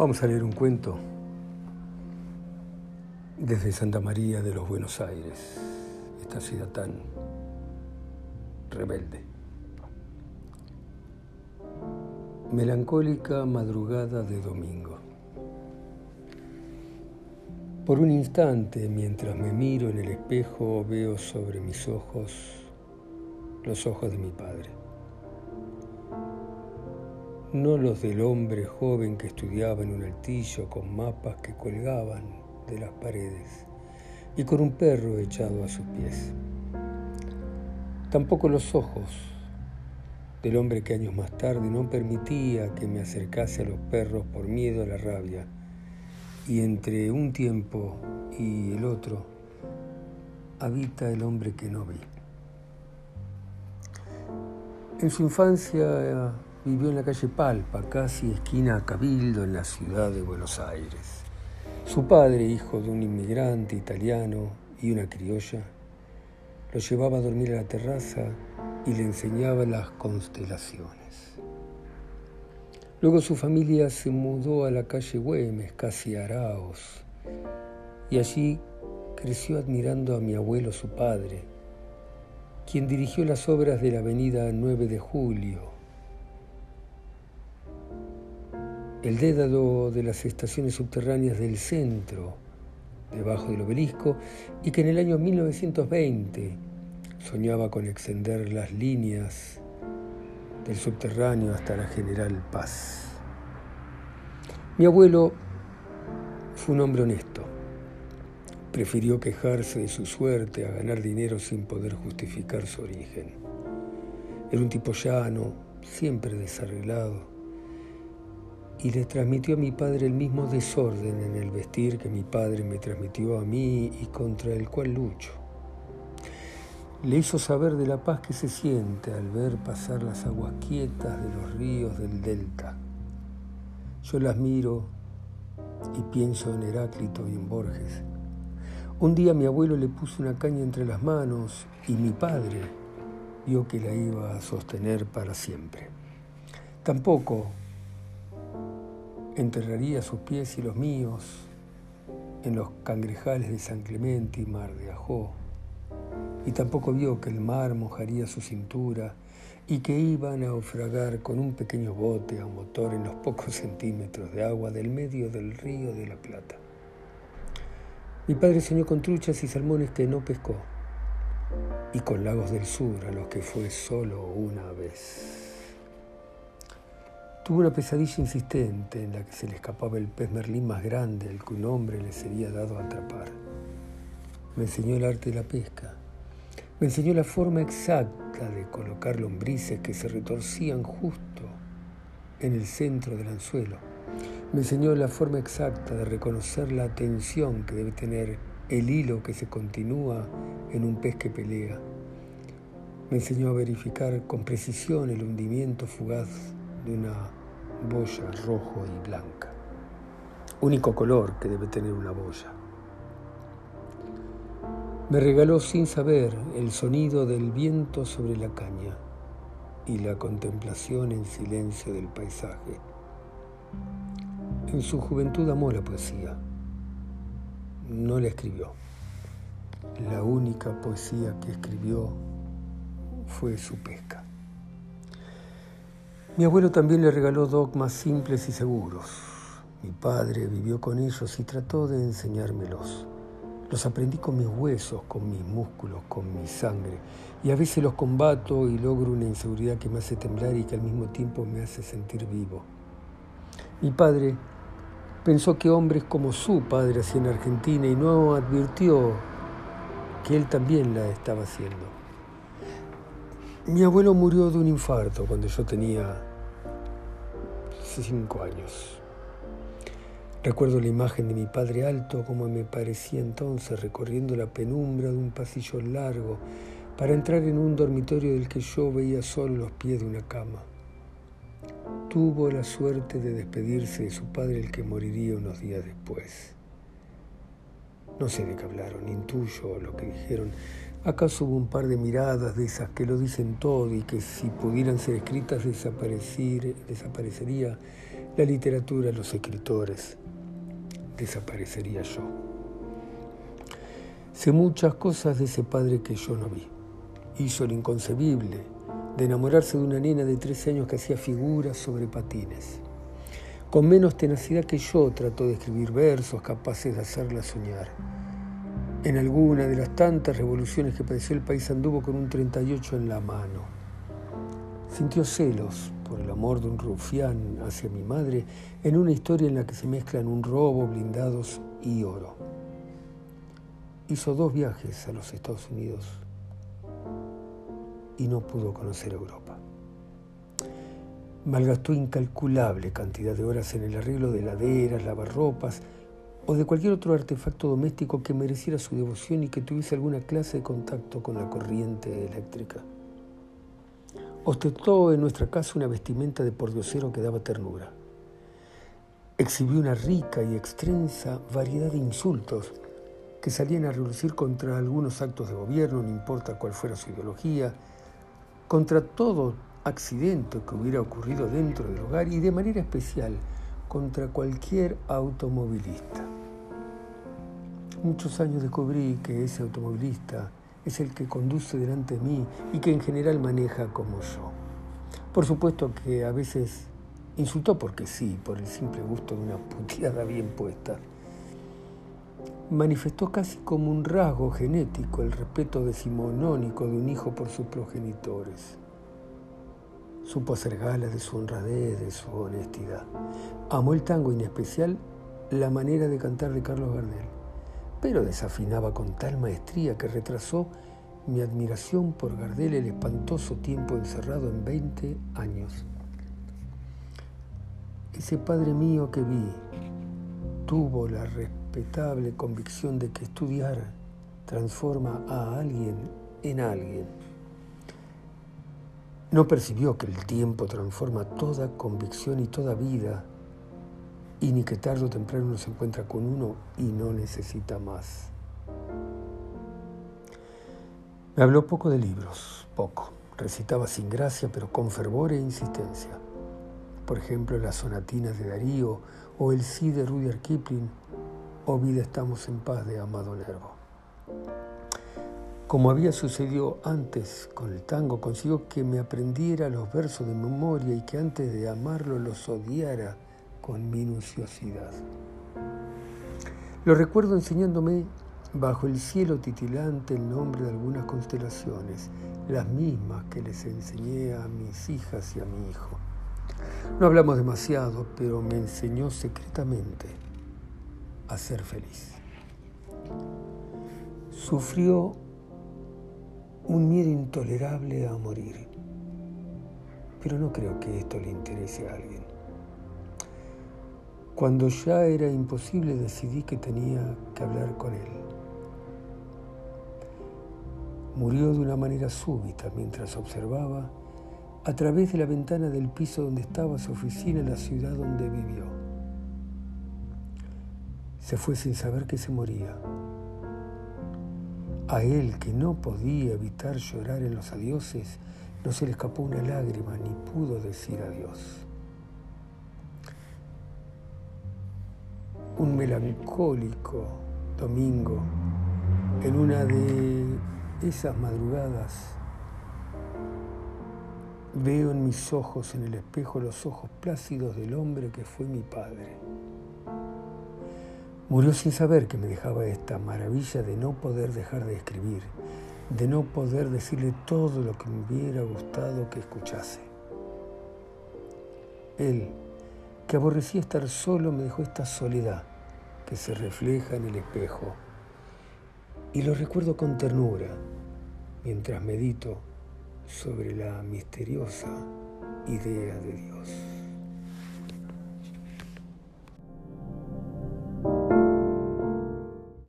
Vamos a leer un cuento desde Santa María de los Buenos Aires, esta ciudad tan rebelde. Melancólica madrugada de domingo. Por un instante, mientras me miro en el espejo, veo sobre mis ojos los ojos de mi padre no los del hombre joven que estudiaba en un altillo con mapas que colgaban de las paredes y con un perro echado a sus pies. Tampoco los ojos del hombre que años más tarde no permitía que me acercase a los perros por miedo a la rabia y entre un tiempo y el otro habita el hombre que no vi. En su infancia Vivió en la calle Palpa, casi esquina Cabildo, en la ciudad de Buenos Aires. Su padre, hijo de un inmigrante italiano y una criolla, lo llevaba a dormir a la terraza y le enseñaba las constelaciones. Luego su familia se mudó a la calle Güemes, casi Araos, y allí creció admirando a mi abuelo, su padre, quien dirigió las obras de la avenida 9 de Julio, el dédalo de las estaciones subterráneas del centro, debajo del obelisco, y que en el año 1920 soñaba con extender las líneas del subterráneo hasta la General Paz. Mi abuelo fue un hombre honesto. Prefirió quejarse de su suerte a ganar dinero sin poder justificar su origen. Era un tipo llano, siempre desarreglado, y le transmitió a mi padre el mismo desorden en el vestir que mi padre me transmitió a mí y contra el cual lucho. Le hizo saber de la paz que se siente al ver pasar las aguas quietas de los ríos del delta. Yo las miro y pienso en Heráclito y en Borges. Un día mi abuelo le puso una caña entre las manos y mi padre vio que la iba a sostener para siempre. Tampoco enterraría sus pies y los míos en los cangrejales de San Clemente y Mar de Ajó, y tampoco vio que el mar mojaría su cintura y que iba a naufragar con un pequeño bote a motor en los pocos centímetros de agua del medio del río de la Plata. Mi padre soñó con truchas y salmones que no pescó, y con lagos del sur a los que fue solo una vez. Tuvo una pesadilla insistente en la que se le escapaba el pez merlín más grande al que un hombre le sería dado atrapar. Me enseñó el arte de la pesca. Me enseñó la forma exacta de colocar lombrices que se retorcían justo en el centro del anzuelo. Me enseñó la forma exacta de reconocer la atención que debe tener el hilo que se continúa en un pez que pelea. Me enseñó a verificar con precisión el hundimiento fugaz de una boya rojo y blanca. Único color que debe tener una boya. Me regaló sin saber el sonido del viento sobre la caña y la contemplación en silencio del paisaje. En su juventud amó la poesía. No la escribió. La única poesía que escribió fue su pesca. Mi abuelo también le regaló dogmas simples y seguros. Mi padre vivió con ellos y trató de enseñármelos. Los aprendí con mis huesos, con mis músculos, con mi sangre. Y a veces los combato y logro una inseguridad que me hace temblar y que al mismo tiempo me hace sentir vivo. Mi padre pensó que hombres como su padre hacían en Argentina y no advirtió que él también la estaba haciendo. Mi abuelo murió de un infarto cuando yo tenía cinco años. Recuerdo la imagen de mi padre alto como me parecía entonces recorriendo la penumbra de un pasillo largo para entrar en un dormitorio del que yo veía solo los pies de una cama. Tuvo la suerte de despedirse de su padre el que moriría unos días después. No sé de qué hablaron, intuyo lo que dijeron. ¿Acaso hubo un par de miradas de esas que lo dicen todo y que si pudieran ser escritas desaparecería la literatura, los escritores, desaparecería yo? Sé muchas cosas de ese padre que yo no vi. Hizo lo inconcebible de enamorarse de una nena de 13 años que hacía figuras sobre patines. Con menos tenacidad que yo trató de escribir versos capaces de hacerla soñar en alguna de las tantas revoluciones que padeció el país anduvo con un 38 en la mano. Sintió celos por el amor de un rufián hacia mi madre en una historia en la que se mezclan un robo, blindados y oro. Hizo dos viajes a los Estados Unidos y no pudo conocer Europa. Malgastó incalculable cantidad de horas en el arreglo de laderas, lavarropas, o de cualquier otro artefacto doméstico que mereciera su devoción y que tuviese alguna clase de contacto con la corriente eléctrica. Ostentó en nuestra casa una vestimenta de pordiosero que daba ternura. Exhibió una rica y extensa variedad de insultos que salían a relucir contra algunos actos de gobierno, no importa cuál fuera su ideología, contra todo accidente que hubiera ocurrido dentro del hogar y de manera especial contra cualquier automovilista. Muchos años descubrí que ese automovilista es el que conduce delante de mí y que en general maneja como yo. Por supuesto que a veces insultó porque sí, por el simple gusto de una puteada bien puesta. Manifestó casi como un rasgo genético el respeto decimonónico de un hijo por sus progenitores. Supo hacer gala de su honradez, de su honestidad. Amó el tango y en especial la manera de cantar de Carlos Gardel, pero desafinaba con tal maestría que retrasó mi admiración por Gardel el espantoso tiempo encerrado en 20 años. Ese padre mío que vi tuvo la respetable convicción de que estudiar transforma a alguien en alguien no percibió que el tiempo transforma toda convicción y toda vida, y ni que tarde o temprano uno se encuentra con uno y no necesita más. Me habló poco de libros, poco. Recitaba sin gracia, pero con fervor e insistencia. Por ejemplo, las sonatinas de Darío, o el sí de Rudyard Kipling, o Vida estamos en paz de Amado Nervo. Como había sucedido antes con el tango, consiguió que me aprendiera los versos de memoria y que antes de amarlo los odiara con minuciosidad. Lo recuerdo enseñándome bajo el cielo titilante el nombre de algunas constelaciones, las mismas que les enseñé a mis hijas y a mi hijo. No hablamos demasiado, pero me enseñó secretamente a ser feliz. Sufrió un miedo intolerable a morir. Pero no creo que esto le interese a alguien. Cuando ya era imposible decidí que tenía que hablar con él. Murió de una manera súbita mientras observaba a través de la ventana del piso donde estaba su oficina en la ciudad donde vivió. Se fue sin saber que se moría. A él, que no podía evitar llorar en los adioses, no se le escapó una lágrima ni pudo decir adiós. Un melancólico domingo, en una de esas madrugadas, veo en mis ojos, en el espejo, los ojos plácidos del hombre que fue mi padre. Murió sin saber que me dejaba esta maravilla de no poder dejar de escribir, de no poder decirle todo lo que me hubiera gustado que escuchase. Él, que aborrecía estar solo, me dejó esta soledad que se refleja en el espejo. Y lo recuerdo con ternura mientras medito sobre la misteriosa idea de Dios.